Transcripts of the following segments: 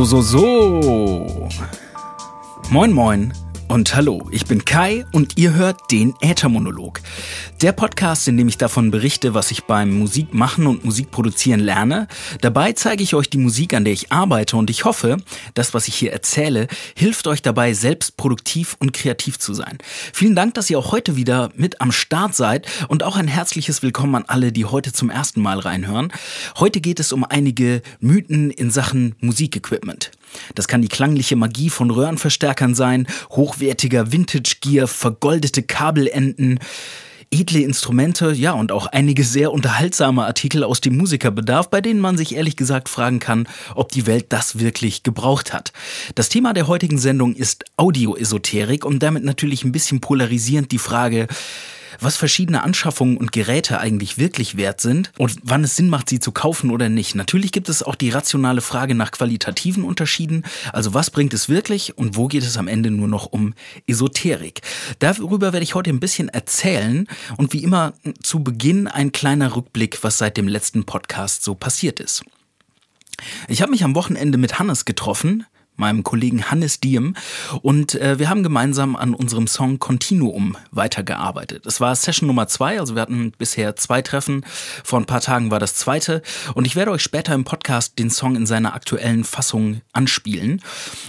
So, so, so. Moin, moin und hallo, ich bin Kai und ihr hört den Äthermonolog. Der Podcast, in dem ich davon berichte, was ich beim Musikmachen und Musikproduzieren lerne. Dabei zeige ich euch die Musik, an der ich arbeite und ich hoffe, das, was ich hier erzähle, hilft euch dabei, selbst produktiv und kreativ zu sein. Vielen Dank, dass ihr auch heute wieder mit am Start seid und auch ein herzliches Willkommen an alle, die heute zum ersten Mal reinhören. Heute geht es um einige Mythen in Sachen Musikequipment. Das kann die klangliche Magie von Röhrenverstärkern sein, hochwertiger Vintage-Gear, vergoldete Kabelenden, edle Instrumente, ja, und auch einige sehr unterhaltsame Artikel aus dem Musikerbedarf, bei denen man sich ehrlich gesagt fragen kann, ob die Welt das wirklich gebraucht hat. Das Thema der heutigen Sendung ist Audioesoterik und damit natürlich ein bisschen polarisierend die Frage, was verschiedene Anschaffungen und Geräte eigentlich wirklich wert sind und wann es Sinn macht, sie zu kaufen oder nicht. Natürlich gibt es auch die rationale Frage nach qualitativen Unterschieden, also was bringt es wirklich und wo geht es am Ende nur noch um Esoterik. Darüber werde ich heute ein bisschen erzählen und wie immer zu Beginn ein kleiner Rückblick, was seit dem letzten Podcast so passiert ist. Ich habe mich am Wochenende mit Hannes getroffen, meinem Kollegen Hannes Diem. Und äh, wir haben gemeinsam an unserem Song Continuum weitergearbeitet. Es war Session Nummer zwei, also wir hatten bisher zwei Treffen. Vor ein paar Tagen war das zweite. Und ich werde euch später im Podcast den Song in seiner aktuellen Fassung anspielen.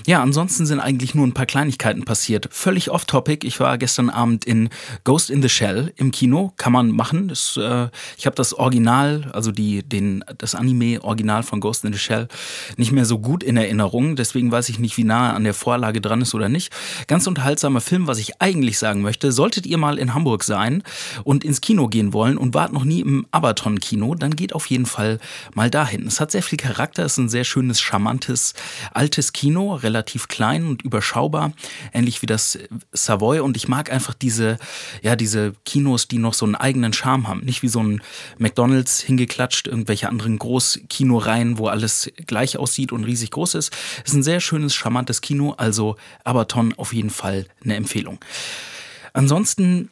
Ja, ansonsten sind eigentlich nur ein paar Kleinigkeiten passiert. Völlig off-topic. Ich war gestern Abend in Ghost in the Shell im Kino. Kann man machen. Das, äh, ich habe das Original, also die, den, das Anime-Original von Ghost in the Shell nicht mehr so gut in Erinnerung. Deswegen war weiß ich nicht, wie nah an der Vorlage dran ist oder nicht. Ganz unterhaltsamer Film, was ich eigentlich sagen möchte. Solltet ihr mal in Hamburg sein und ins Kino gehen wollen und wart noch nie im Abaton-Kino, dann geht auf jeden Fall mal dahin. Es hat sehr viel Charakter, es ist ein sehr schönes, charmantes, altes Kino, relativ klein und überschaubar, ähnlich wie das Savoy. Und ich mag einfach diese, ja, diese Kinos, die noch so einen eigenen Charme haben. Nicht wie so ein McDonalds hingeklatscht, irgendwelche anderen Großkinoreihen, wo alles gleich aussieht und riesig groß ist. Es ist ein sehr schönes, charmantes Kino, also Abaton auf jeden Fall eine Empfehlung. Ansonsten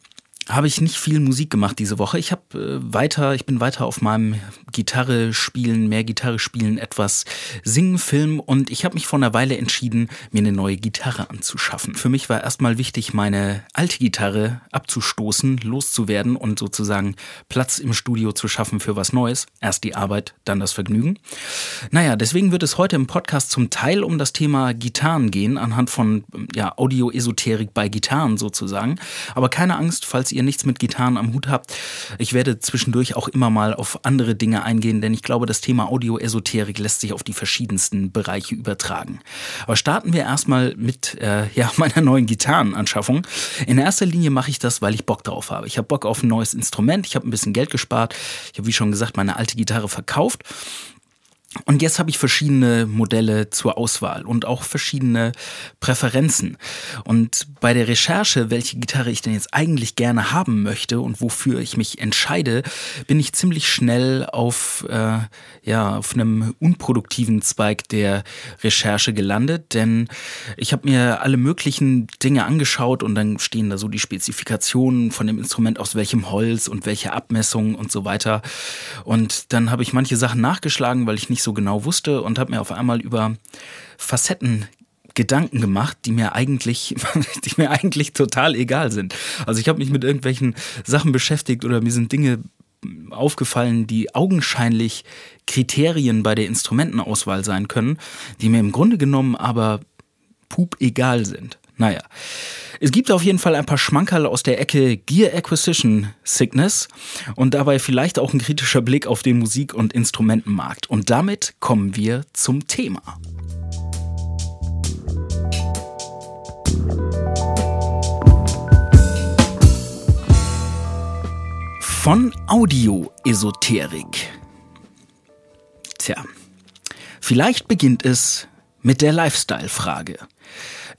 habe ich nicht viel Musik gemacht diese Woche. Ich habe äh, weiter, ich bin weiter auf meinem Gitarre spielen, mehr Gitarre spielen, etwas singen, filmen und ich habe mich vor einer Weile entschieden, mir eine neue Gitarre anzuschaffen. Für mich war erstmal wichtig, meine alte Gitarre abzustoßen, loszuwerden und sozusagen Platz im Studio zu schaffen für was Neues. Erst die Arbeit, dann das Vergnügen. Naja, deswegen wird es heute im Podcast zum Teil um das Thema Gitarren gehen, anhand von ja, Audio-Esoterik bei Gitarren sozusagen. Aber keine Angst, falls ihr ihr nichts mit Gitarren am Hut habt. Ich werde zwischendurch auch immer mal auf andere Dinge eingehen, denn ich glaube, das Thema Audio-Esoterik lässt sich auf die verschiedensten Bereiche übertragen. Aber starten wir erstmal mit äh, ja, meiner neuen Gitarrenanschaffung. In erster Linie mache ich das, weil ich Bock drauf habe. Ich habe Bock auf ein neues Instrument, ich habe ein bisschen Geld gespart. Ich habe, wie schon gesagt, meine alte Gitarre verkauft und jetzt habe ich verschiedene Modelle zur Auswahl und auch verschiedene Präferenzen. Und bei der Recherche, welche Gitarre ich denn jetzt eigentlich gerne haben möchte und wofür ich mich entscheide, bin ich ziemlich schnell auf, äh, ja, auf einem unproduktiven Zweig der Recherche gelandet. Denn ich habe mir alle möglichen Dinge angeschaut und dann stehen da so die Spezifikationen von dem Instrument, aus welchem Holz und welche Abmessungen und so weiter. Und dann habe ich manche Sachen nachgeschlagen, weil ich nicht nicht so genau wusste und habe mir auf einmal über Facetten Gedanken gemacht, die mir eigentlich, die mir eigentlich total egal sind. Also ich habe mich mit irgendwelchen Sachen beschäftigt oder mir sind Dinge aufgefallen, die augenscheinlich Kriterien bei der Instrumentenauswahl sein können, die mir im Grunde genommen aber pup egal sind. Naja. Es gibt auf jeden Fall ein paar Schmankerl aus der Ecke Gear Acquisition Sickness und dabei vielleicht auch ein kritischer Blick auf den Musik- und Instrumentenmarkt. Und damit kommen wir zum Thema. Von Audio-Esoterik. Tja, vielleicht beginnt es mit der Lifestyle-Frage.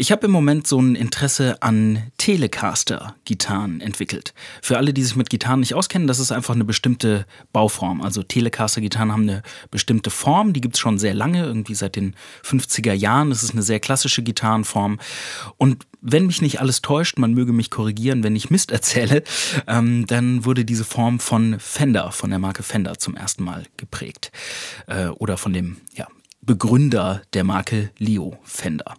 Ich habe im Moment so ein Interesse an Telecaster-Gitarren entwickelt. Für alle, die sich mit Gitarren nicht auskennen, das ist einfach eine bestimmte Bauform. Also Telecaster-Gitarren haben eine bestimmte Form, die gibt es schon sehr lange, irgendwie seit den 50er Jahren. Das ist eine sehr klassische Gitarrenform. Und wenn mich nicht alles täuscht, man möge mich korrigieren, wenn ich Mist erzähle, ähm, dann wurde diese Form von Fender, von der Marke Fender zum ersten Mal geprägt. Äh, oder von dem ja, Begründer der Marke Leo Fender.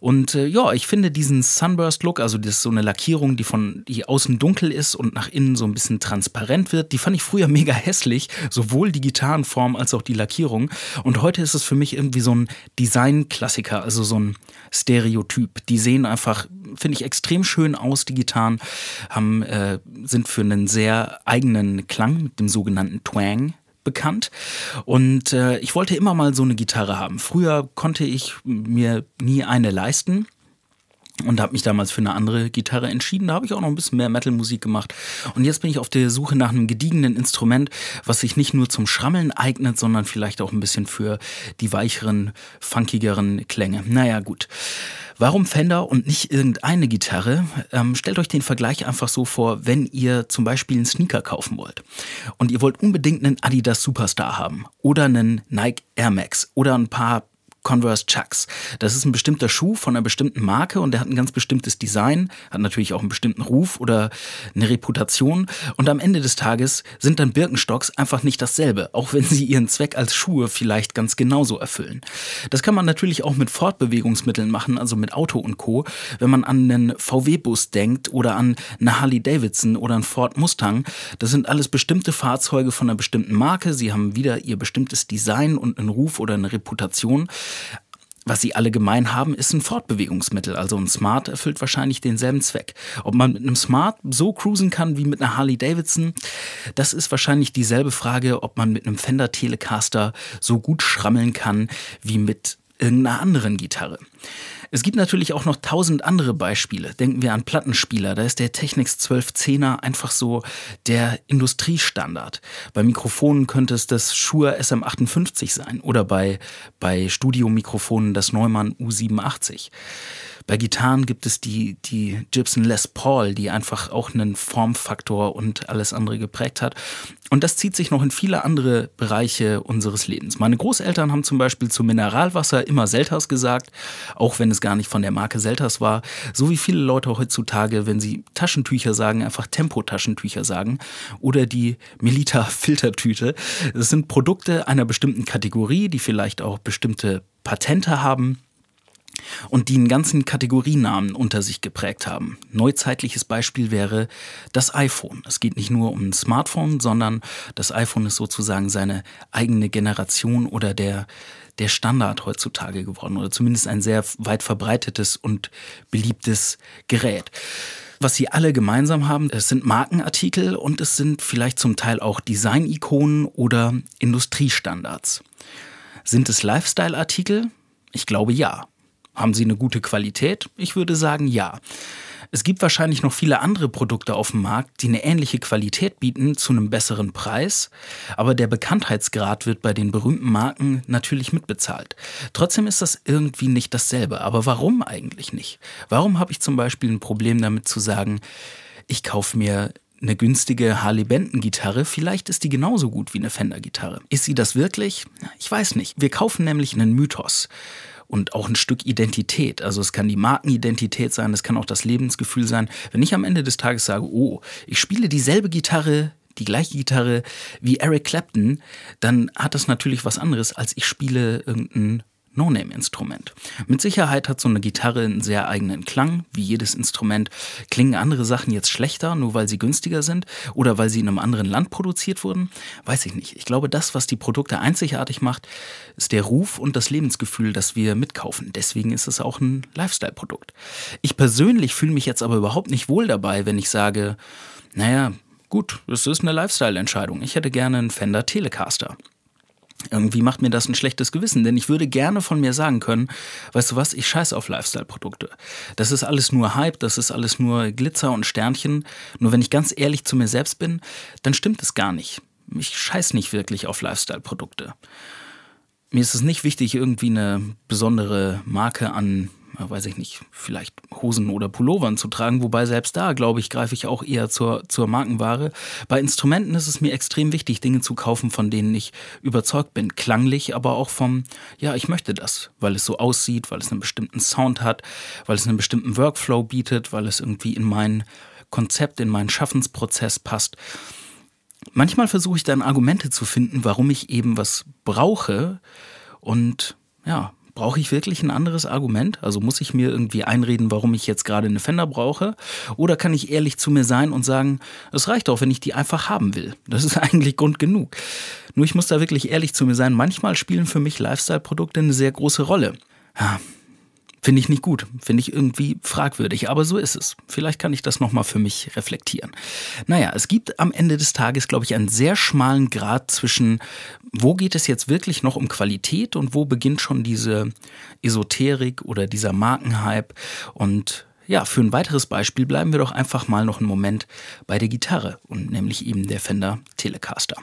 Und äh, ja, ich finde diesen Sunburst-Look, also das ist so eine Lackierung, die von die außen dunkel ist und nach innen so ein bisschen transparent wird, die fand ich früher mega hässlich, sowohl die Gitarrenform als auch die Lackierung. Und heute ist es für mich irgendwie so ein Design-Klassiker, also so ein Stereotyp. Die sehen einfach, finde ich, extrem schön aus, die Gitarren, haben, äh, sind für einen sehr eigenen Klang mit dem sogenannten Twang bekannt. Und äh, ich wollte immer mal so eine Gitarre haben. Früher konnte ich mir nie eine leisten und habe mich damals für eine andere Gitarre entschieden. Da habe ich auch noch ein bisschen mehr Metal-Musik gemacht. Und jetzt bin ich auf der Suche nach einem gediegenen Instrument, was sich nicht nur zum Schrammeln eignet, sondern vielleicht auch ein bisschen für die weicheren, funkigeren Klänge. Naja, gut. Warum Fender und nicht irgendeine Gitarre? Ähm, stellt euch den Vergleich einfach so vor, wenn ihr zum Beispiel einen Sneaker kaufen wollt und ihr wollt unbedingt einen Adidas Superstar haben oder einen Nike Air Max oder ein paar Converse Chucks. Das ist ein bestimmter Schuh von einer bestimmten Marke und der hat ein ganz bestimmtes Design, hat natürlich auch einen bestimmten Ruf oder eine Reputation. Und am Ende des Tages sind dann Birkenstocks einfach nicht dasselbe, auch wenn sie ihren Zweck als Schuhe vielleicht ganz genauso erfüllen. Das kann man natürlich auch mit Fortbewegungsmitteln machen, also mit Auto und Co. Wenn man an einen VW-Bus denkt oder an eine Harley Davidson oder einen Ford Mustang, das sind alles bestimmte Fahrzeuge von einer bestimmten Marke. Sie haben wieder ihr bestimmtes Design und einen Ruf oder eine Reputation. Was sie alle gemein haben, ist ein Fortbewegungsmittel. Also ein Smart erfüllt wahrscheinlich denselben Zweck. Ob man mit einem Smart so cruisen kann wie mit einer Harley Davidson, das ist wahrscheinlich dieselbe Frage, ob man mit einem Fender Telecaster so gut schrammeln kann wie mit irgendeiner anderen Gitarre. Es gibt natürlich auch noch tausend andere Beispiele. Denken wir an Plattenspieler. Da ist der Technics 1210er einfach so der Industriestandard. Bei Mikrofonen könnte es das Shure SM58 sein oder bei, bei Studiomikrofonen das Neumann U87. Bei Gitarren gibt es die, die Gibson Les Paul, die einfach auch einen Formfaktor und alles andere geprägt hat. Und das zieht sich noch in viele andere Bereiche unseres Lebens. Meine Großeltern haben zum Beispiel zu Mineralwasser immer Selters gesagt, auch wenn es gar nicht von der Marke Selters war. So wie viele Leute heutzutage, wenn sie Taschentücher sagen, einfach Tempo-Taschentücher sagen oder die Melita-Filtertüte. Das sind Produkte einer bestimmten Kategorie, die vielleicht auch bestimmte Patente haben und die einen ganzen Kategorienamen unter sich geprägt haben. Neuzeitliches Beispiel wäre das iPhone. Es geht nicht nur um ein Smartphone, sondern das iPhone ist sozusagen seine eigene Generation oder der, der Standard heutzutage geworden oder zumindest ein sehr weit verbreitetes und beliebtes Gerät. Was sie alle gemeinsam haben, es sind Markenartikel und es sind vielleicht zum Teil auch Design-Ikonen oder Industriestandards. Sind es Lifestyle-Artikel? Ich glaube ja. Haben sie eine gute Qualität? Ich würde sagen ja. Es gibt wahrscheinlich noch viele andere Produkte auf dem Markt, die eine ähnliche Qualität bieten zu einem besseren Preis, aber der Bekanntheitsgrad wird bei den berühmten Marken natürlich mitbezahlt. Trotzdem ist das irgendwie nicht dasselbe. Aber warum eigentlich nicht? Warum habe ich zum Beispiel ein Problem damit zu sagen, ich kaufe mir eine günstige Harley Benton Gitarre, vielleicht ist die genauso gut wie eine Fender Gitarre. Ist sie das wirklich? Ich weiß nicht. Wir kaufen nämlich einen Mythos und auch ein Stück Identität. Also es kann die Markenidentität sein, es kann auch das Lebensgefühl sein. Wenn ich am Ende des Tages sage, oh, ich spiele dieselbe Gitarre, die gleiche Gitarre wie Eric Clapton, dann hat das natürlich was anderes, als ich spiele irgendein No-Name-Instrument. Mit Sicherheit hat so eine Gitarre einen sehr eigenen Klang, wie jedes Instrument. Klingen andere Sachen jetzt schlechter, nur weil sie günstiger sind oder weil sie in einem anderen Land produziert wurden? Weiß ich nicht. Ich glaube, das, was die Produkte einzigartig macht, ist der Ruf und das Lebensgefühl, das wir mitkaufen. Deswegen ist es auch ein Lifestyle-Produkt. Ich persönlich fühle mich jetzt aber überhaupt nicht wohl dabei, wenn ich sage, naja, gut, es ist eine Lifestyle-Entscheidung. Ich hätte gerne einen Fender Telecaster. Irgendwie macht mir das ein schlechtes Gewissen, denn ich würde gerne von mir sagen können, weißt du was, ich scheiße auf Lifestyle-Produkte. Das ist alles nur Hype, das ist alles nur Glitzer und Sternchen. Nur wenn ich ganz ehrlich zu mir selbst bin, dann stimmt es gar nicht. Ich scheiß nicht wirklich auf Lifestyle-Produkte. Mir ist es nicht wichtig, irgendwie eine besondere Marke an weiß ich nicht, vielleicht Hosen oder Pullovern zu tragen, wobei selbst da, glaube ich, greife ich auch eher zur, zur Markenware. Bei Instrumenten ist es mir extrem wichtig, Dinge zu kaufen, von denen ich überzeugt bin, klanglich, aber auch vom, ja, ich möchte das, weil es so aussieht, weil es einen bestimmten Sound hat, weil es einen bestimmten Workflow bietet, weil es irgendwie in mein Konzept, in meinen Schaffensprozess passt. Manchmal versuche ich dann Argumente zu finden, warum ich eben was brauche, Und ja, brauche ich wirklich ein anderes Argument? Also muss ich mir irgendwie einreden, warum ich jetzt gerade eine Fender brauche? Oder kann ich ehrlich zu mir sein und sagen, es reicht auch, wenn ich die einfach haben will? Das ist eigentlich Grund genug. Nur ich muss da wirklich ehrlich zu mir sein. Manchmal spielen für mich Lifestyle-Produkte eine sehr große Rolle. Ja, Finde ich nicht gut, finde ich irgendwie fragwürdig, aber so ist es. Vielleicht kann ich das nochmal für mich reflektieren. Naja, es gibt am Ende des Tages, glaube ich, einen sehr schmalen Grad zwischen, wo geht es jetzt wirklich noch um Qualität und wo beginnt schon diese Esoterik oder dieser Markenhype und ja, für ein weiteres Beispiel bleiben wir doch einfach mal noch einen Moment bei der Gitarre und nämlich eben der Fender Telecaster.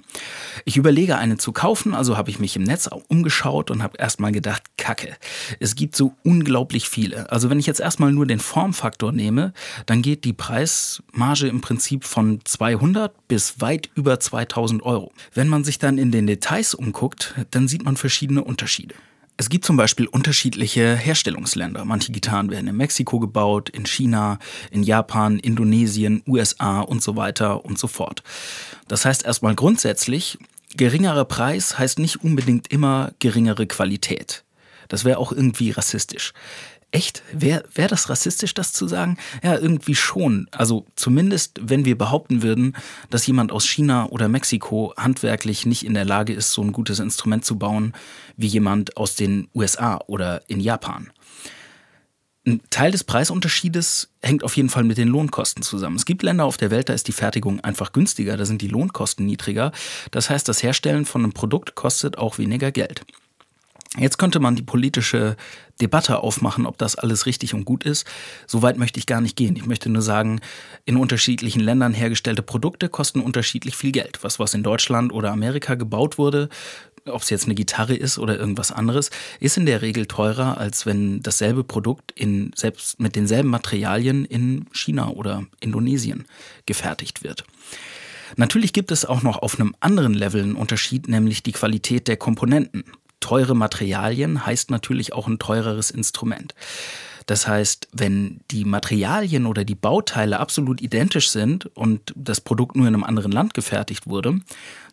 Ich überlege eine zu kaufen, also habe ich mich im Netz umgeschaut und habe erstmal gedacht, Kacke, es gibt so unglaublich viele. Also wenn ich jetzt erstmal nur den Formfaktor nehme, dann geht die Preismarge im Prinzip von 200 bis weit über 2000 Euro. Wenn man sich dann in den Details umguckt, dann sieht man verschiedene Unterschiede. Es gibt zum Beispiel unterschiedliche Herstellungsländer. Manche Gitarren werden in Mexiko gebaut, in China, in Japan, Indonesien, USA und so weiter und so fort. Das heißt erstmal grundsätzlich, geringerer Preis heißt nicht unbedingt immer geringere Qualität. Das wäre auch irgendwie rassistisch. Echt? Wäre wär das rassistisch, das zu sagen? Ja, irgendwie schon. Also zumindest, wenn wir behaupten würden, dass jemand aus China oder Mexiko handwerklich nicht in der Lage ist, so ein gutes Instrument zu bauen, wie jemand aus den USA oder in Japan. Ein Teil des Preisunterschiedes hängt auf jeden Fall mit den Lohnkosten zusammen. Es gibt Länder auf der Welt, da ist die Fertigung einfach günstiger, da sind die Lohnkosten niedriger. Das heißt, das Herstellen von einem Produkt kostet auch weniger Geld. Jetzt könnte man die politische Debatte aufmachen, ob das alles richtig und gut ist. Soweit möchte ich gar nicht gehen. Ich möchte nur sagen, in unterschiedlichen Ländern hergestellte Produkte kosten unterschiedlich viel Geld. Was, was in Deutschland oder Amerika gebaut wurde, ob es jetzt eine Gitarre ist oder irgendwas anderes, ist in der Regel teurer, als wenn dasselbe Produkt in, selbst mit denselben Materialien in China oder Indonesien gefertigt wird. Natürlich gibt es auch noch auf einem anderen Level einen Unterschied, nämlich die Qualität der Komponenten teure Materialien heißt natürlich auch ein teureres Instrument. Das heißt, wenn die Materialien oder die Bauteile absolut identisch sind und das Produkt nur in einem anderen Land gefertigt wurde,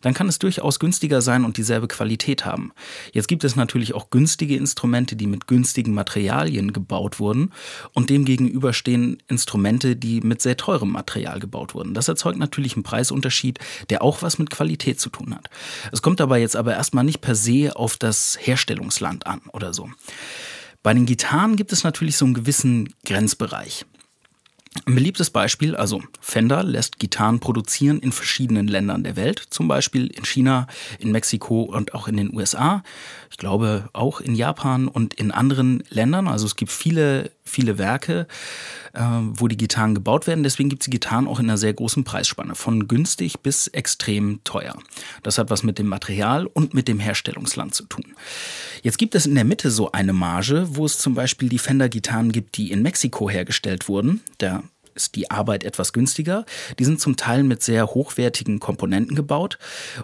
dann kann es durchaus günstiger sein und dieselbe Qualität haben. Jetzt gibt es natürlich auch günstige Instrumente, die mit günstigen Materialien gebaut wurden und demgegenüber stehen Instrumente, die mit sehr teurem Material gebaut wurden. Das erzeugt natürlich einen Preisunterschied, der auch was mit Qualität zu tun hat. Es kommt dabei jetzt aber erstmal nicht per se auf das Herstellungsland an oder so. Bei den Gitarren gibt es natürlich so einen gewissen Grenzbereich. Ein beliebtes Beispiel, also Fender lässt Gitarren produzieren in verschiedenen Ländern der Welt, zum Beispiel in China, in Mexiko und auch in den USA. Ich glaube auch in Japan und in anderen Ländern. Also es gibt viele, viele Werke, äh, wo die Gitarren gebaut werden. Deswegen gibt es die Gitarren auch in einer sehr großen Preisspanne, von günstig bis extrem teuer. Das hat was mit dem Material und mit dem Herstellungsland zu tun. Jetzt gibt es in der Mitte so eine Marge, wo es zum Beispiel die Fender-Gitarren gibt, die in Mexiko hergestellt wurden. Da ist die Arbeit etwas günstiger. Die sind zum Teil mit sehr hochwertigen Komponenten gebaut.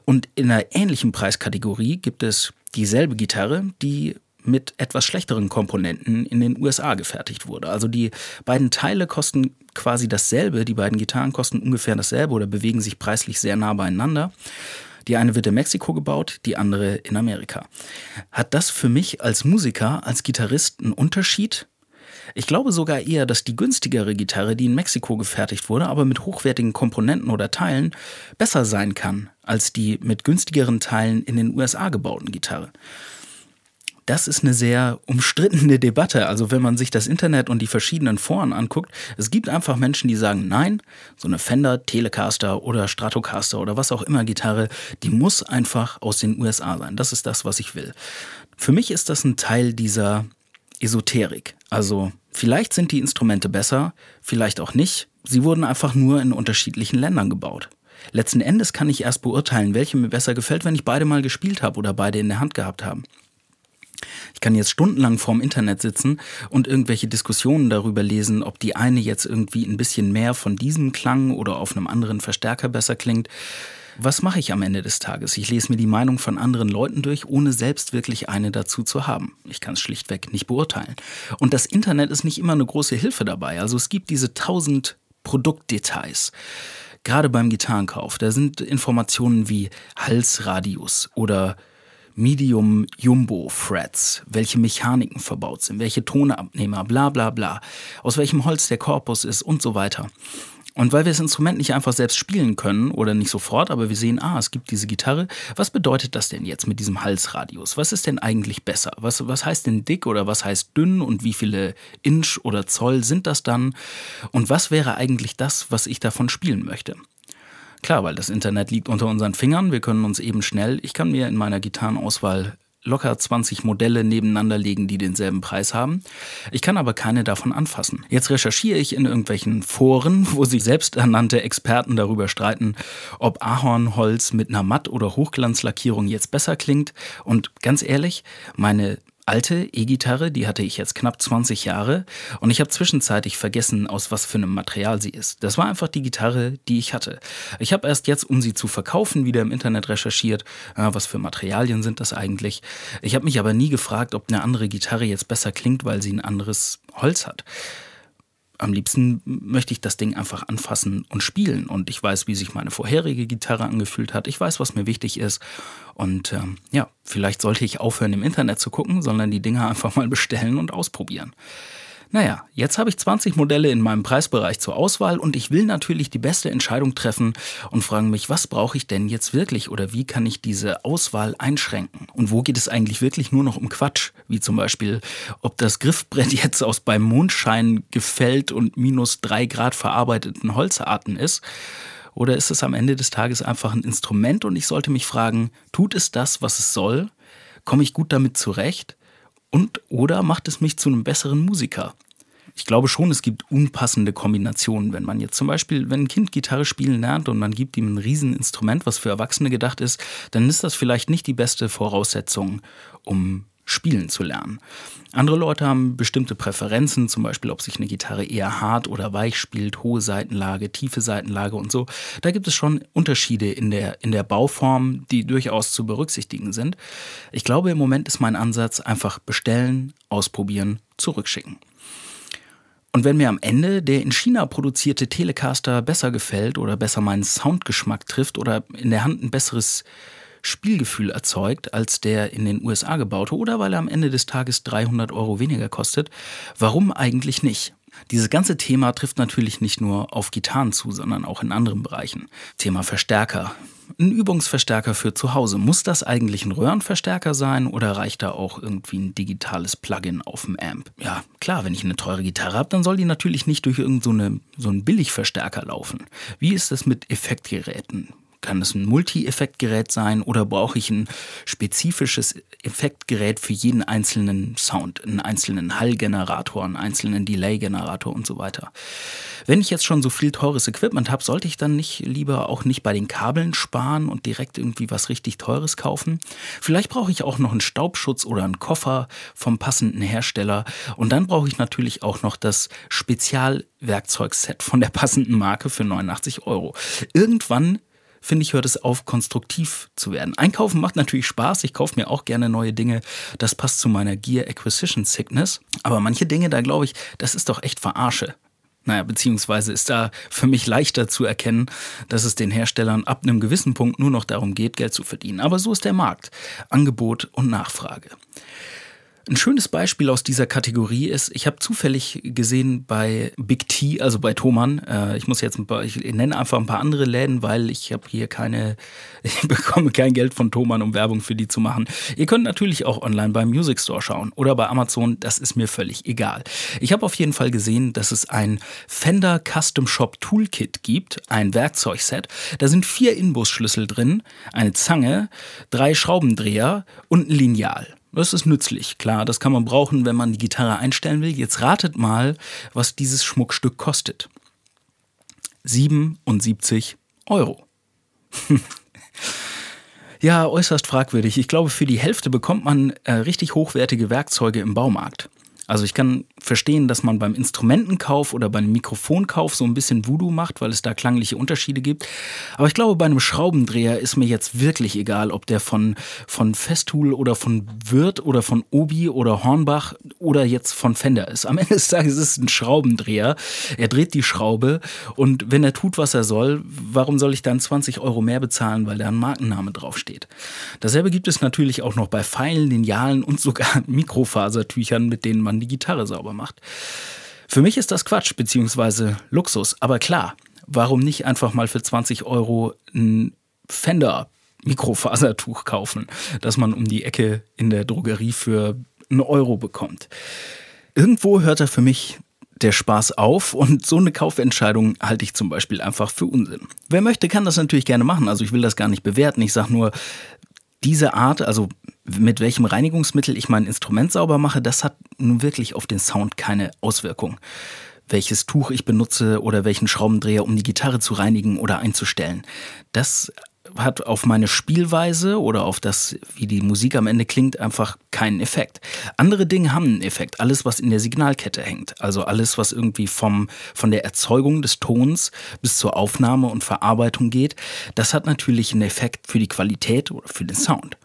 Und in einer ähnlichen Preiskategorie gibt es dieselbe Gitarre, die mit etwas schlechteren Komponenten in den USA gefertigt wurde. Also die beiden Teile kosten quasi dasselbe, die beiden Gitarren kosten ungefähr dasselbe oder bewegen sich preislich sehr nah beieinander. Die eine wird in Mexiko gebaut, die andere in Amerika. Hat das für mich als Musiker, als Gitarrist einen Unterschied? Ich glaube sogar eher, dass die günstigere Gitarre, die in Mexiko gefertigt wurde, aber mit hochwertigen Komponenten oder Teilen, besser sein kann als die mit günstigeren Teilen in den USA gebauten Gitarre das ist eine sehr umstrittene Debatte. Also wenn man sich das Internet und die verschiedenen Foren anguckt, es gibt einfach Menschen, die sagen, nein, so eine Fender, Telecaster oder Stratocaster oder was auch immer Gitarre, die muss einfach aus den USA sein. Das ist das, was ich will. Für mich ist das ein Teil dieser Esoterik. Also vielleicht sind die Instrumente besser, vielleicht auch nicht. Sie wurden einfach nur in unterschiedlichen Ländern gebaut. Letzten Endes kann ich erst beurteilen, welche mir besser gefällt, wenn ich beide mal gespielt habe oder beide in der Hand gehabt habe. Ich kann jetzt stundenlang vorm Internet sitzen und irgendwelche Diskussionen darüber lesen, ob die eine jetzt irgendwie ein bisschen mehr von diesem Klang oder auf einem anderen Verstärker besser klingt. Was mache ich am Ende des Tages? Ich lese mir die Meinung von anderen Leuten durch, ohne selbst wirklich eine dazu zu haben. Ich kann es schlichtweg nicht beurteilen. Und das Internet ist nicht immer eine große Hilfe dabei. Also es gibt diese tausend Produktdetails. Gerade beim Gitarrenkauf, da sind Informationen wie Halsradius oder Medium Jumbo Frets, welche Mechaniken verbaut sind, welche Toneabnehmer, bla bla bla, aus welchem Holz der Korpus ist und so weiter. Und weil wir das Instrument nicht einfach selbst spielen können oder nicht sofort, aber wir sehen, ah, es gibt diese Gitarre, was bedeutet das denn jetzt mit diesem Halsradius? Was ist denn eigentlich besser? Was, was heißt denn dick oder was heißt dünn und wie viele Inch oder Zoll sind das dann? Und was wäre eigentlich das, was ich davon spielen möchte? Klar, weil das Internet liegt unter unseren Fingern, wir können uns eben schnell, ich kann mir in meiner Gitarrenauswahl locker 20 Modelle nebeneinander legen, die denselben Preis haben. Ich kann aber keine davon anfassen. Jetzt recherchiere ich in irgendwelchen Foren, wo sich selbsternannte Experten darüber streiten, ob Ahornholz mit einer Matt- oder Hochglanzlackierung jetzt besser klingt. Und ganz ehrlich, meine alte E-Gitarre, die hatte ich jetzt knapp 20 Jahre und ich habe zwischenzeitlich vergessen, aus was für einem Material sie ist. Das war einfach die Gitarre, die ich hatte. Ich habe erst jetzt, um sie zu verkaufen, wieder im Internet recherchiert, ja, was für Materialien sind das eigentlich. Ich habe mich aber nie gefragt, ob eine andere Gitarre jetzt besser klingt, weil sie ein anderes Holz hat am liebsten möchte ich das Ding einfach anfassen und spielen. Und ich weiß, wie sich meine vorherige Gitarre angefühlt hat. Ich weiß, was mir wichtig ist. Und ähm, ja, vielleicht sollte ich aufhören, im Internet zu gucken, sondern die Dinge einfach mal bestellen und ausprobieren. Naja, jetzt habe ich 20 Modelle in meinem Preisbereich zur Auswahl und ich will natürlich die beste Entscheidung treffen und frage mich, was brauche ich denn jetzt wirklich oder wie kann ich diese Auswahl einschränken? Und wo geht es eigentlich wirklich nur noch um Quatsch? Wie zum Beispiel, ob das Griffbrett jetzt aus beim Mondschein gefällt und minus drei Grad verarbeiteten Holzarten ist? Oder ist es am Ende des Tages einfach ein Instrument und ich sollte mich fragen, tut es das, was es soll? Komme ich gut damit zurecht? Und oder macht es mich zu einem besseren Musiker? Ich glaube schon, es gibt unpassende Kombinationen. Wenn man jetzt zum Beispiel, wenn ein Kind Gitarre spielen lernt und man gibt ihm ein Rieseninstrument, was für Erwachsene gedacht ist, dann ist das vielleicht nicht die beste Voraussetzung, um spielen zu lernen. Andere Leute haben bestimmte Präferenzen, zum Beispiel, ob sich eine Gitarre eher hart oder weich spielt, hohe Seitenlage, tiefe Seitenlage und so. Da gibt es schon Unterschiede in der, in der Bauform, die durchaus zu berücksichtigen sind. Ich glaube, im Moment ist mein Ansatz einfach bestellen, ausprobieren, zurückschicken. Und wenn mir am Ende der in China produzierte Telecaster besser gefällt oder besser meinen Soundgeschmack trifft oder in der Hand ein besseres Spielgefühl erzeugt als der in den USA gebaute oder weil er am Ende des Tages 300 Euro weniger kostet. Warum eigentlich nicht? Dieses ganze Thema trifft natürlich nicht nur auf Gitarren zu, sondern auch in anderen Bereichen. Thema Verstärker. Ein Übungsverstärker für zu Hause. Muss das eigentlich ein Röhrenverstärker sein oder reicht da auch irgendwie ein digitales Plugin auf dem Amp? Ja, klar, wenn ich eine teure Gitarre habe, dann soll die natürlich nicht durch irgendeinen so, so einen Billigverstärker laufen. Wie ist es mit Effektgeräten? Kann es ein Multi-Effektgerät sein oder brauche ich ein spezifisches Effektgerät für jeden einzelnen Sound, einen einzelnen Hallgenerator, einen einzelnen Delay-Generator und so weiter? Wenn ich jetzt schon so viel teures Equipment habe, sollte ich dann nicht lieber auch nicht bei den Kabeln sparen und direkt irgendwie was richtig Teures kaufen? Vielleicht brauche ich auch noch einen Staubschutz oder einen Koffer vom passenden Hersteller und dann brauche ich natürlich auch noch das Spezialwerkzeugset von der passenden Marke für 89 Euro. Irgendwann finde ich, hört es auf, konstruktiv zu werden. Einkaufen macht natürlich Spaß. Ich kaufe mir auch gerne neue Dinge. Das passt zu meiner Gear Acquisition Sickness. Aber manche Dinge, da glaube ich, das ist doch echt Verarsche. Naja, beziehungsweise ist da für mich leichter zu erkennen, dass es den Herstellern ab einem gewissen Punkt nur noch darum geht, Geld zu verdienen. Aber so ist der Markt. Angebot und Nachfrage. Ein schönes Beispiel aus dieser Kategorie ist, ich habe zufällig gesehen bei Big T, also bei Thomann, äh, ich muss jetzt ein paar, ich nenne einfach ein paar andere Läden, weil ich habe hier keine, ich bekomme kein Geld von Thomann, um Werbung für die zu machen. Ihr könnt natürlich auch online beim Music Store schauen oder bei Amazon, das ist mir völlig egal. Ich habe auf jeden Fall gesehen, dass es ein Fender Custom Shop Toolkit gibt, ein Werkzeugset. Da sind vier Inbusschlüssel drin, eine Zange, drei Schraubendreher und ein Lineal. Das ist nützlich, klar, das kann man brauchen, wenn man die Gitarre einstellen will. Jetzt ratet mal, was dieses Schmuckstück kostet. 77 Euro. ja, äußerst fragwürdig. Ich glaube, für die Hälfte bekommt man äh, richtig hochwertige Werkzeuge im Baumarkt. Also ich kann verstehen, dass man beim Instrumentenkauf oder beim Mikrofonkauf so ein bisschen Voodoo macht, weil es da klangliche Unterschiede gibt. Aber ich glaube, bei einem Schraubendreher ist mir jetzt wirklich egal, ob der von, von Festool oder von Wirth oder von Obi oder Hornbach oder jetzt von Fender ist. Am Ende des Tages ist es ein Schraubendreher. Er dreht die Schraube und wenn er tut, was er soll, warum soll ich dann 20 Euro mehr bezahlen, weil da ein Markenname draufsteht? Dasselbe gibt es natürlich auch noch bei Pfeilen, Linealen und sogar Mikrofasertüchern, mit denen man die Gitarre sauber macht. Für mich ist das Quatsch bzw. Luxus, aber klar, warum nicht einfach mal für 20 Euro ein Fender Mikrofasertuch kaufen, das man um die Ecke in der Drogerie für einen Euro bekommt. Irgendwo hört er für mich der Spaß auf und so eine Kaufentscheidung halte ich zum Beispiel einfach für Unsinn. Wer möchte, kann das natürlich gerne machen. Also ich will das gar nicht bewerten. Ich sage nur, diese Art, also mit welchem Reinigungsmittel ich mein Instrument sauber mache, das hat nun wirklich auf den Sound keine Auswirkung. Welches Tuch ich benutze oder welchen Schraubendreher, um die Gitarre zu reinigen oder einzustellen. Das hat auf meine Spielweise oder auf das, wie die Musik am Ende klingt, einfach keinen Effekt. Andere Dinge haben einen Effekt. Alles, was in der Signalkette hängt. Also alles, was irgendwie vom, von der Erzeugung des Tons bis zur Aufnahme und Verarbeitung geht, das hat natürlich einen Effekt für die Qualität oder für den Sound.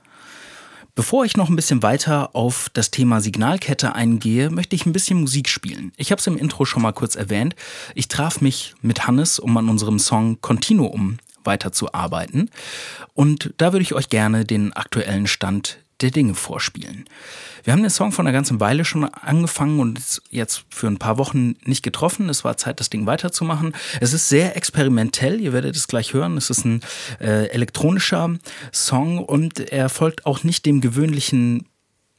Bevor ich noch ein bisschen weiter auf das Thema Signalkette eingehe, möchte ich ein bisschen Musik spielen. Ich habe es im Intro schon mal kurz erwähnt. Ich traf mich mit Hannes, um an unserem Song Continuum weiterzuarbeiten. Und da würde ich euch gerne den aktuellen Stand der Dinge vorspielen. Wir haben den Song von einer ganzen Weile schon angefangen und jetzt für ein paar Wochen nicht getroffen. Es war Zeit, das Ding weiterzumachen. Es ist sehr experimentell, ihr werdet es gleich hören. Es ist ein äh, elektronischer Song und er folgt auch nicht dem gewöhnlichen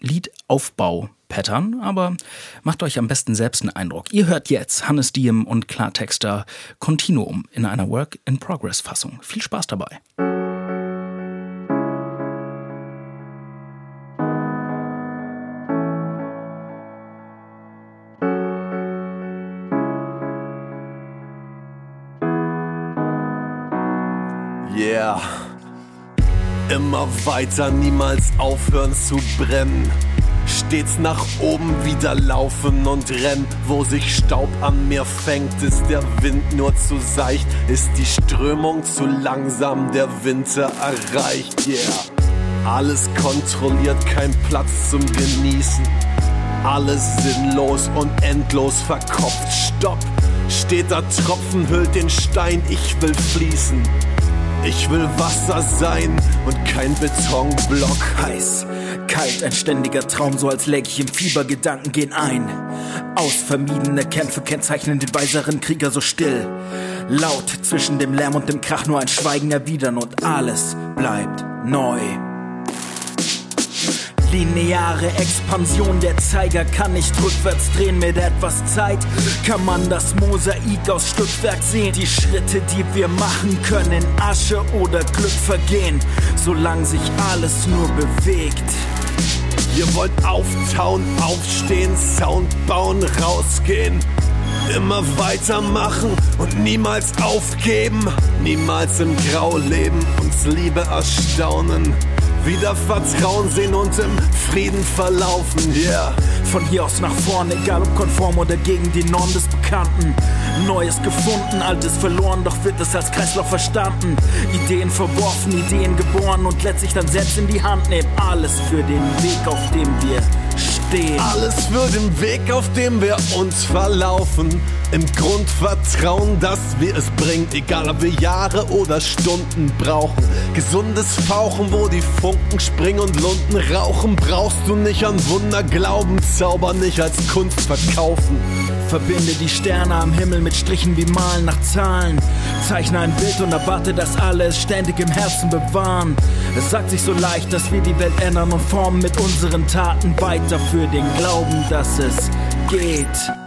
Liedaufbau Pattern, aber macht euch am besten selbst einen Eindruck. Ihr hört jetzt Hannes Diem und Klartexter Continuum in einer Work-in-Progress-Fassung. Viel Spaß dabei. Yeah. Immer weiter, niemals aufhören zu brennen Stets nach oben wieder laufen und rennen. Wo sich Staub an mir fängt, ist der Wind nur zu seicht. Ist die Strömung zu langsam, der Winter erreicht. Yeah. Alles kontrolliert, kein Platz zum Genießen. Alles sinnlos und endlos verkopft. Stopp! Steter Tropfen hüllt den Stein, ich will fließen. Ich will Wasser sein und kein Betonblock. Heiß, kalt, ein ständiger Traum, so als läg ich im Fieber, Gedanken gehen ein. Aus vermiedene Kämpfe kennzeichnen den weiseren Krieger so still. Laut zwischen dem Lärm und dem Krach nur ein Schweigen erwidern und alles bleibt neu. Lineare Expansion, der Zeiger kann nicht rückwärts drehen. Mit etwas Zeit kann man das Mosaik aus Stückwerk sehen. Die Schritte, die wir machen können, in Asche oder Glück vergehen, solange sich alles nur bewegt. Ihr wollt auftauen, aufstehen, Sound bauen, rausgehen. Immer weitermachen und niemals aufgeben. Niemals im Grau leben, uns Liebe erstaunen wieder Vertrauen sehen und im Frieden verlaufen, yeah. Von hier aus nach vorne, egal ob konform oder gegen die Norm des Bekannten. Neues gefunden, altes verloren, doch wird es als Kreislauf verstanden. Ideen verworfen, Ideen geboren und letztlich dann selbst in die Hand nehmen. Alles für den Weg, auf dem wir stehen. Alles für den Weg, auf dem wir uns verlaufen. Im Grundvertrauen, dass wir es bringt, egal ob wir Jahre oder Stunden brauchen. Gesundes Fauchen, wo die Funken springen und Lunden rauchen, brauchst du nicht an Wunder glauben, Zauber nicht als Kunst verkaufen. Verbinde die Sterne am Himmel mit Strichen wie Malen nach Zahlen. Zeichne ein Bild und erwarte, dass alle es ständig im Herzen bewahren. Es sagt sich so leicht, dass wir die Welt ändern und formen mit unseren Taten weiter für den Glauben, dass es geht.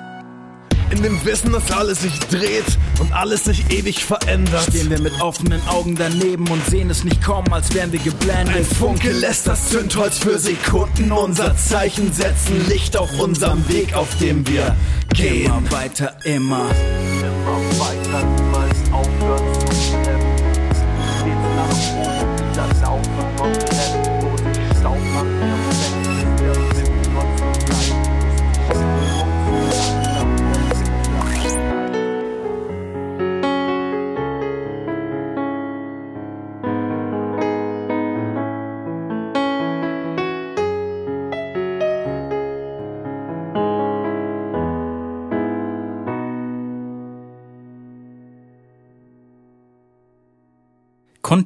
In dem Wissen, dass alles sich dreht und alles sich ewig verändert. Stehen wir mit offenen Augen daneben und sehen es nicht kommen, als wären wir geblendet. Ein Funke lässt das Zündholz für Sekunden unser Zeichen setzen. Licht auf unserem Weg, auf dem wir gehen. Immer weiter, immer.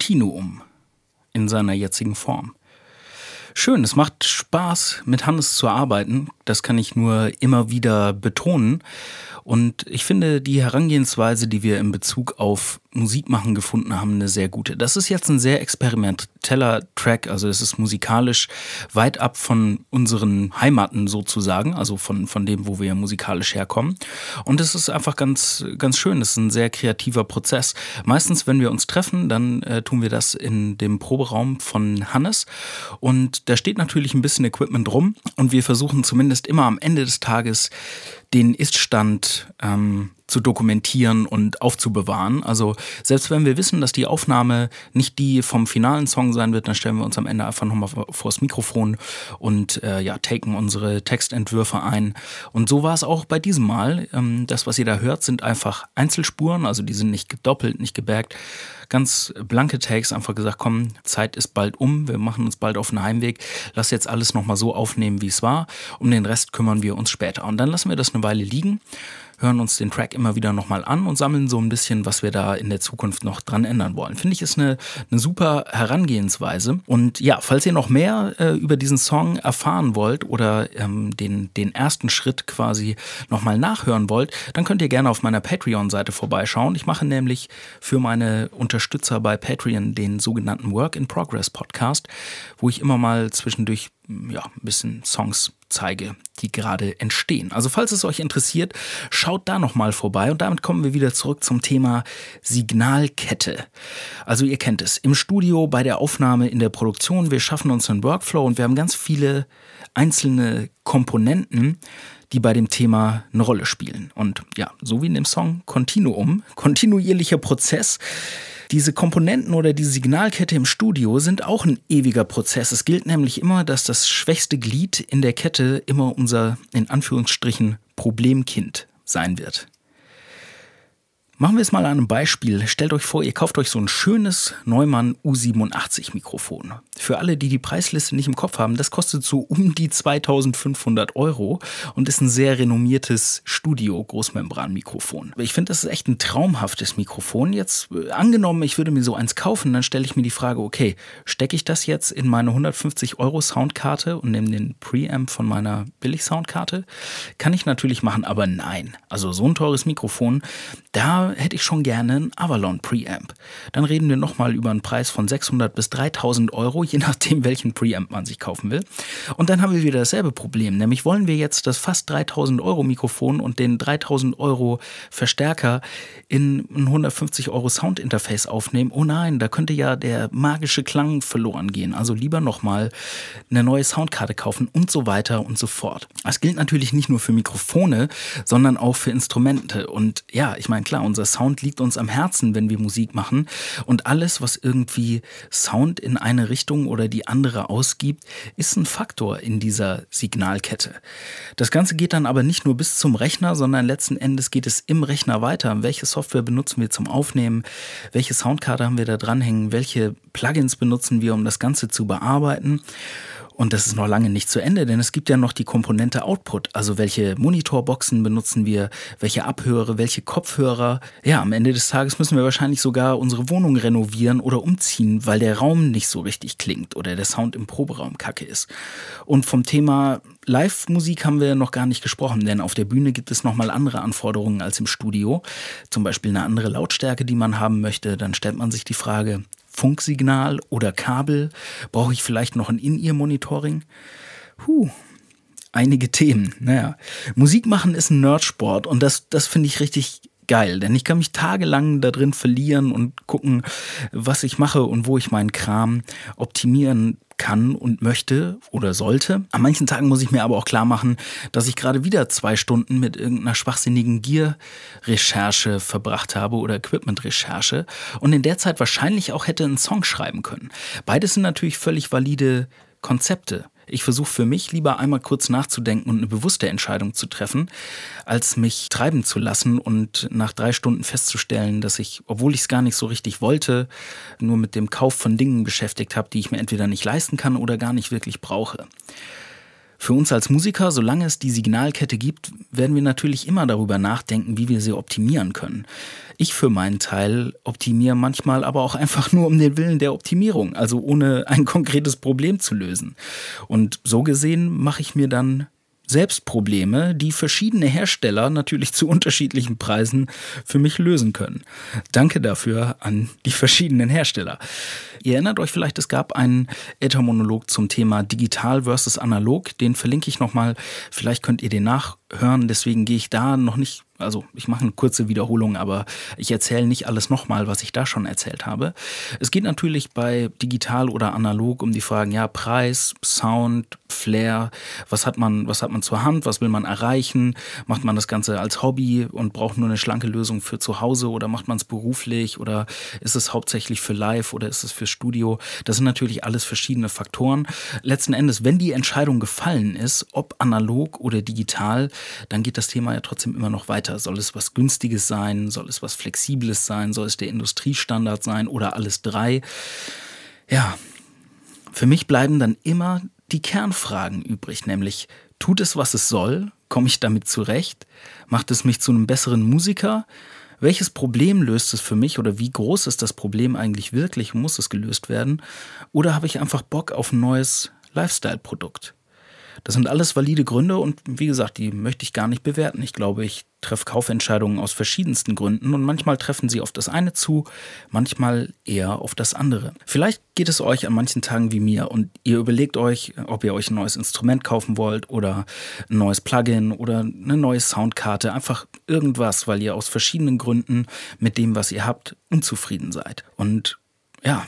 Continuum in seiner jetzigen Form. Schön, es macht Spaß, mit Hannes zu arbeiten. Das kann ich nur immer wieder betonen. Und ich finde die Herangehensweise, die wir in Bezug auf Musikmachen gefunden haben, eine sehr gute. Das ist jetzt ein sehr experimenteller Track, also es ist musikalisch weit ab von unseren Heimaten sozusagen, also von, von dem, wo wir musikalisch herkommen. Und es ist einfach ganz, ganz schön. Es ist ein sehr kreativer Prozess. Meistens, wenn wir uns treffen, dann äh, tun wir das in dem Proberaum von Hannes. Und da steht natürlich ein bisschen Equipment rum und wir versuchen zumindest immer am Ende des Tages den Iststand ähm, zu dokumentieren und aufzubewahren. Also selbst wenn wir wissen, dass die Aufnahme nicht die vom finalen Song sein wird, dann stellen wir uns am Ende einfach nochmal vors Mikrofon und äh, ja, taken unsere Textentwürfe ein. Und so war es auch bei diesem Mal. Ähm, das, was ihr da hört, sind einfach Einzelspuren, also die sind nicht gedoppelt, nicht gebackt. Ganz blanke Takes, einfach gesagt, komm, Zeit ist bald um, wir machen uns bald auf den Heimweg, lass jetzt alles nochmal so aufnehmen, wie es war. Um den Rest kümmern wir uns später. Und dann lassen wir das eine Weile liegen hören uns den Track immer wieder nochmal an und sammeln so ein bisschen, was wir da in der Zukunft noch dran ändern wollen. Finde ich ist eine, eine super Herangehensweise. Und ja, falls ihr noch mehr äh, über diesen Song erfahren wollt oder ähm, den, den ersten Schritt quasi nochmal nachhören wollt, dann könnt ihr gerne auf meiner Patreon-Seite vorbeischauen. Ich mache nämlich für meine Unterstützer bei Patreon den sogenannten Work in Progress Podcast, wo ich immer mal zwischendurch ja, ein bisschen Songs zeige, die gerade entstehen. Also falls es euch interessiert, schaut da nochmal vorbei und damit kommen wir wieder zurück zum Thema Signalkette. Also ihr kennt es, im Studio, bei der Aufnahme, in der Produktion, wir schaffen uns einen Workflow und wir haben ganz viele einzelne Komponenten, die bei dem Thema eine Rolle spielen. Und ja, so wie in dem Song Continuum, kontinuierlicher Prozess, diese Komponenten oder die Signalkette im Studio sind auch ein ewiger Prozess. Es gilt nämlich immer, dass das schwächste Glied in der Kette immer unser, in Anführungsstrichen, Problemkind sein wird. Machen wir es mal an einem Beispiel. Stellt euch vor, ihr kauft euch so ein schönes Neumann U87 Mikrofon. Für alle, die die Preisliste nicht im Kopf haben, das kostet so um die 2500 Euro und ist ein sehr renommiertes Studio-Großmembran-Mikrofon. Ich finde, das ist echt ein traumhaftes Mikrofon. Jetzt äh, angenommen, ich würde mir so eins kaufen, dann stelle ich mir die Frage, okay, stecke ich das jetzt in meine 150 Euro Soundkarte und nehme den Preamp von meiner Billig-Soundkarte? Kann ich natürlich machen, aber nein. Also so ein teures Mikrofon, da hätte ich schon gerne einen Avalon Preamp. Dann reden wir nochmal über einen Preis von 600 bis 3000 Euro, je nachdem, welchen Preamp man sich kaufen will. Und dann haben wir wieder dasselbe Problem, nämlich wollen wir jetzt das fast 3000 Euro Mikrofon und den 3000 Euro Verstärker in ein 150 Euro Soundinterface aufnehmen. Oh nein, da könnte ja der magische Klang verloren gehen. Also lieber nochmal eine neue Soundkarte kaufen und so weiter und so fort. Das gilt natürlich nicht nur für Mikrofone, sondern auch für Instrumente. Und ja, ich meine, klar, unser unser Sound liegt uns am Herzen, wenn wir Musik machen. Und alles, was irgendwie Sound in eine Richtung oder die andere ausgibt, ist ein Faktor in dieser Signalkette. Das Ganze geht dann aber nicht nur bis zum Rechner, sondern letzten Endes geht es im Rechner weiter. Welche Software benutzen wir zum Aufnehmen? Welche Soundkarte haben wir da dranhängen? Welche Plugins benutzen wir, um das Ganze zu bearbeiten? Und das ist noch lange nicht zu Ende, denn es gibt ja noch die Komponente Output. Also welche Monitorboxen benutzen wir, welche Abhörer, welche Kopfhörer. Ja, am Ende des Tages müssen wir wahrscheinlich sogar unsere Wohnung renovieren oder umziehen, weil der Raum nicht so richtig klingt oder der Sound im Proberaum kacke ist. Und vom Thema Live-Musik haben wir noch gar nicht gesprochen, denn auf der Bühne gibt es nochmal andere Anforderungen als im Studio. Zum Beispiel eine andere Lautstärke, die man haben möchte. Dann stellt man sich die Frage, Funksignal oder Kabel? Brauche ich vielleicht noch ein In-Ear-Monitoring? Huh, einige Themen. Naja, Musik machen ist ein Nerdsport und das, das finde ich richtig geil, denn ich kann mich tagelang da drin verlieren und gucken, was ich mache und wo ich meinen Kram optimieren kann und möchte oder sollte. An manchen Tagen muss ich mir aber auch klar machen, dass ich gerade wieder zwei Stunden mit irgendeiner schwachsinnigen Gear-Recherche verbracht habe oder Equipment-Recherche und in der Zeit wahrscheinlich auch hätte einen Song schreiben können. Beides sind natürlich völlig valide Konzepte. Ich versuche für mich lieber einmal kurz nachzudenken und eine bewusste Entscheidung zu treffen, als mich treiben zu lassen und nach drei Stunden festzustellen, dass ich, obwohl ich es gar nicht so richtig wollte, nur mit dem Kauf von Dingen beschäftigt habe, die ich mir entweder nicht leisten kann oder gar nicht wirklich brauche. Für uns als Musiker, solange es die Signalkette gibt, werden wir natürlich immer darüber nachdenken, wie wir sie optimieren können. Ich für meinen Teil optimiere manchmal aber auch einfach nur um den Willen der Optimierung, also ohne ein konkretes Problem zu lösen. Und so gesehen mache ich mir dann selbst Probleme, die verschiedene Hersteller natürlich zu unterschiedlichen Preisen für mich lösen können. Danke dafür an die verschiedenen Hersteller. Ihr erinnert euch vielleicht, es gab einen Ethermonolog zum Thema digital versus analog. Den verlinke ich nochmal. Vielleicht könnt ihr den nachhören. Deswegen gehe ich da noch nicht also ich mache eine kurze Wiederholung, aber ich erzähle nicht alles nochmal, was ich da schon erzählt habe. Es geht natürlich bei digital oder analog um die Fragen, ja, Preis, Sound, Flair, was hat man, was hat man zur Hand, was will man erreichen? Macht man das Ganze als Hobby und braucht nur eine schlanke Lösung für zu Hause oder macht man es beruflich oder ist es hauptsächlich für Live oder ist es für Studio? Das sind natürlich alles verschiedene Faktoren. Letzten Endes, wenn die Entscheidung gefallen ist, ob analog oder digital, dann geht das Thema ja trotzdem immer noch weiter weiter. Soll es was Günstiges sein? Soll es was Flexibles sein? Soll es der Industriestandard sein oder alles drei? Ja, für mich bleiben dann immer die Kernfragen übrig, nämlich tut es, was es soll? Komme ich damit zurecht? Macht es mich zu einem besseren Musiker? Welches Problem löst es für mich oder wie groß ist das Problem eigentlich wirklich? Muss es gelöst werden? Oder habe ich einfach Bock auf ein neues Lifestyle-Produkt? Das sind alles valide Gründe und wie gesagt, die möchte ich gar nicht bewerten. Ich glaube, ich treffe Kaufentscheidungen aus verschiedensten Gründen und manchmal treffen sie auf das eine zu, manchmal eher auf das andere. Vielleicht geht es euch an manchen Tagen wie mir und ihr überlegt euch, ob ihr euch ein neues Instrument kaufen wollt oder ein neues Plugin oder eine neue Soundkarte, einfach irgendwas, weil ihr aus verschiedenen Gründen mit dem, was ihr habt, unzufrieden seid. Und ja,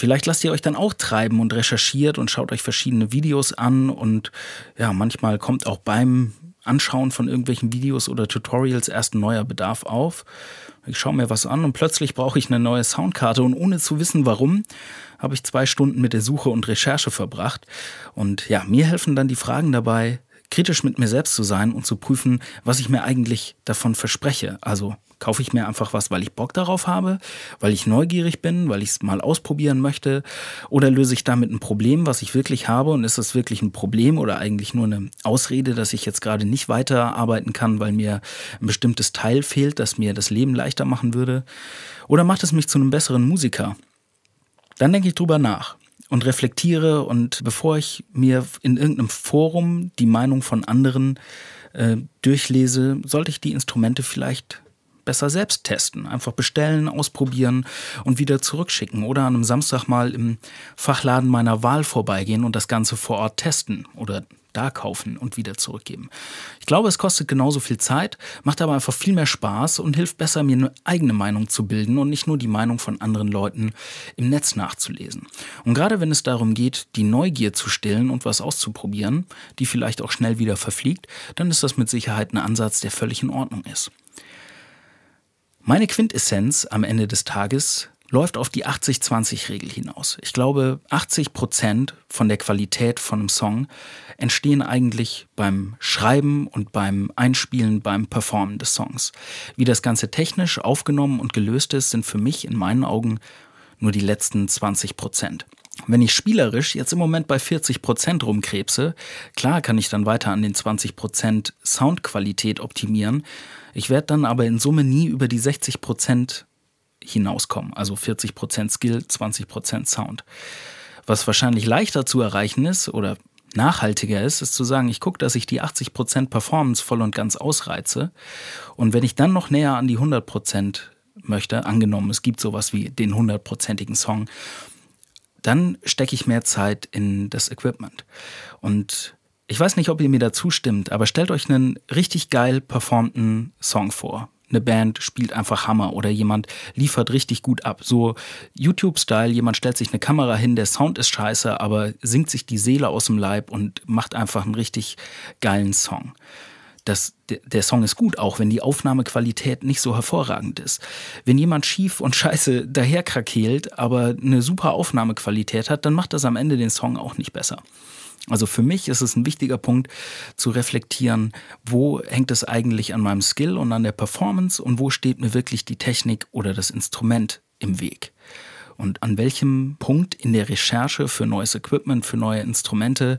Vielleicht lasst ihr euch dann auch treiben und recherchiert und schaut euch verschiedene Videos an und ja, manchmal kommt auch beim Anschauen von irgendwelchen Videos oder Tutorials erst ein neuer Bedarf auf. Ich schaue mir was an und plötzlich brauche ich eine neue Soundkarte und ohne zu wissen warum, habe ich zwei Stunden mit der Suche und Recherche verbracht. Und ja, mir helfen dann die Fragen dabei, kritisch mit mir selbst zu sein und zu prüfen, was ich mir eigentlich davon verspreche. Also Kaufe ich mir einfach was, weil ich Bock darauf habe, weil ich neugierig bin, weil ich es mal ausprobieren möchte? Oder löse ich damit ein Problem, was ich wirklich habe? Und ist das wirklich ein Problem oder eigentlich nur eine Ausrede, dass ich jetzt gerade nicht weiterarbeiten kann, weil mir ein bestimmtes Teil fehlt, das mir das Leben leichter machen würde? Oder macht es mich zu einem besseren Musiker? Dann denke ich drüber nach und reflektiere und bevor ich mir in irgendeinem Forum die Meinung von anderen äh, durchlese, sollte ich die Instrumente vielleicht besser selbst testen. Einfach bestellen, ausprobieren und wieder zurückschicken. Oder an einem Samstag mal im Fachladen meiner Wahl vorbeigehen und das Ganze vor Ort testen oder da kaufen und wieder zurückgeben. Ich glaube, es kostet genauso viel Zeit, macht aber einfach viel mehr Spaß und hilft besser, mir eine eigene Meinung zu bilden und nicht nur die Meinung von anderen Leuten im Netz nachzulesen. Und gerade wenn es darum geht, die Neugier zu stillen und was auszuprobieren, die vielleicht auch schnell wieder verfliegt, dann ist das mit Sicherheit ein Ansatz, der völlig in Ordnung ist. Meine Quintessenz am Ende des Tages läuft auf die 80-20-Regel hinaus. Ich glaube, 80 Prozent von der Qualität von einem Song entstehen eigentlich beim Schreiben und beim Einspielen, beim Performen des Songs. Wie das Ganze technisch aufgenommen und gelöst ist, sind für mich in meinen Augen nur die letzten 20 Prozent. Wenn ich spielerisch jetzt im Moment bei 40 Prozent rumkrebse, klar kann ich dann weiter an den 20 Prozent Soundqualität optimieren. Ich werde dann aber in Summe nie über die 60 Prozent hinauskommen. Also 40 Prozent Skill, 20 Prozent Sound. Was wahrscheinlich leichter zu erreichen ist oder nachhaltiger ist, ist zu sagen, ich gucke, dass ich die 80 Prozent Performance voll und ganz ausreize. Und wenn ich dann noch näher an die 100 Prozent möchte, angenommen, es gibt sowas wie den 100%igen Song, dann stecke ich mehr Zeit in das Equipment. Und ich weiß nicht, ob ihr mir da zustimmt, aber stellt euch einen richtig geil performten Song vor. Eine Band spielt einfach Hammer oder jemand liefert richtig gut ab. So YouTube-Style, jemand stellt sich eine Kamera hin, der Sound ist scheiße, aber singt sich die Seele aus dem Leib und macht einfach einen richtig geilen Song das, der Song ist gut, auch wenn die Aufnahmequalität nicht so hervorragend ist. Wenn jemand schief und scheiße daherkrakeelt, aber eine super Aufnahmequalität hat, dann macht das am Ende den Song auch nicht besser. Also für mich ist es ein wichtiger Punkt zu reflektieren, wo hängt es eigentlich an meinem Skill und an der Performance und wo steht mir wirklich die Technik oder das Instrument im Weg. Und an welchem Punkt in der Recherche für neues Equipment, für neue Instrumente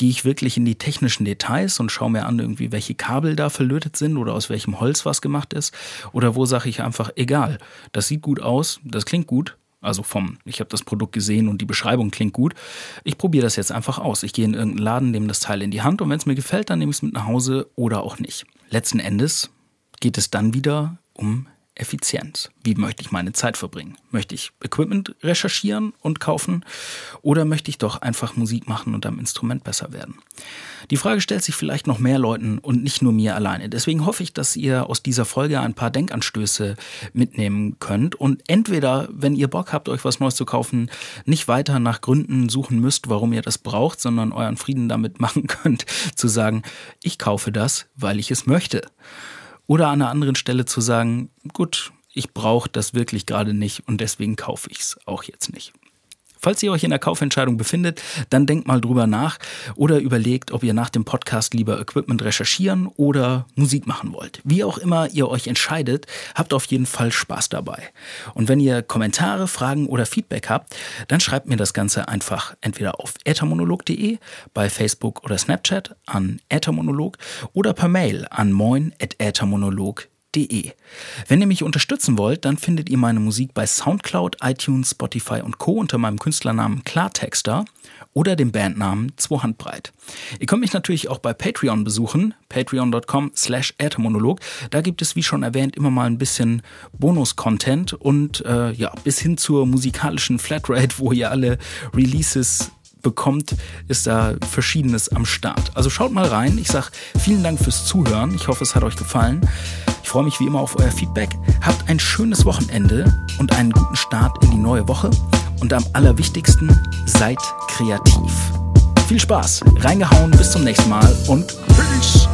gehe ich wirklich in die technischen Details und schaue mir an, irgendwie, welche Kabel da verlötet sind oder aus welchem Holz was gemacht ist. Oder wo sage ich einfach, egal, das sieht gut aus, das klingt gut, also vom, ich habe das Produkt gesehen und die Beschreibung klingt gut. Ich probiere das jetzt einfach aus. Ich gehe in irgendeinen Laden, nehme das Teil in die Hand und wenn es mir gefällt, dann nehme ich es mit nach Hause oder auch nicht. Letzten Endes geht es dann wieder um Effizienz. Wie möchte ich meine Zeit verbringen? Möchte ich Equipment recherchieren und kaufen oder möchte ich doch einfach Musik machen und am Instrument besser werden? Die Frage stellt sich vielleicht noch mehr Leuten und nicht nur mir alleine. Deswegen hoffe ich, dass ihr aus dieser Folge ein paar Denkanstöße mitnehmen könnt und entweder, wenn ihr Bock habt, euch was Neues zu kaufen, nicht weiter nach Gründen suchen müsst, warum ihr das braucht, sondern euren Frieden damit machen könnt, zu sagen, ich kaufe das, weil ich es möchte. Oder an einer anderen Stelle zu sagen, gut, ich brauche das wirklich gerade nicht und deswegen kaufe ich es auch jetzt nicht. Falls ihr euch in der Kaufentscheidung befindet, dann denkt mal drüber nach oder überlegt, ob ihr nach dem Podcast lieber Equipment recherchieren oder Musik machen wollt. Wie auch immer ihr euch entscheidet, habt auf jeden Fall Spaß dabei. Und wenn ihr Kommentare, Fragen oder Feedback habt, dann schreibt mir das Ganze einfach entweder auf ethermonolog.de, bei Facebook oder Snapchat an ethermonolog oder per Mail an moin.ethermonolog.de. Wenn ihr mich unterstützen wollt, dann findet ihr meine Musik bei Soundcloud, iTunes, Spotify und Co. unter meinem Künstlernamen Klartexter oder dem Bandnamen Zwohandbreit. Ihr könnt mich natürlich auch bei Patreon besuchen, patreon.com slash Monolog. Da gibt es, wie schon erwähnt, immer mal ein bisschen Bonus-Content und äh, ja, bis hin zur musikalischen Flatrate, wo ihr alle Releases bekommt, ist da Verschiedenes am Start. Also schaut mal rein. Ich sage vielen Dank fürs Zuhören. Ich hoffe, es hat euch gefallen. Ich freue mich wie immer auf euer Feedback. Habt ein schönes Wochenende und einen guten Start in die neue Woche. Und am allerwichtigsten, seid kreativ. Viel Spaß, reingehauen, bis zum nächsten Mal und Peace!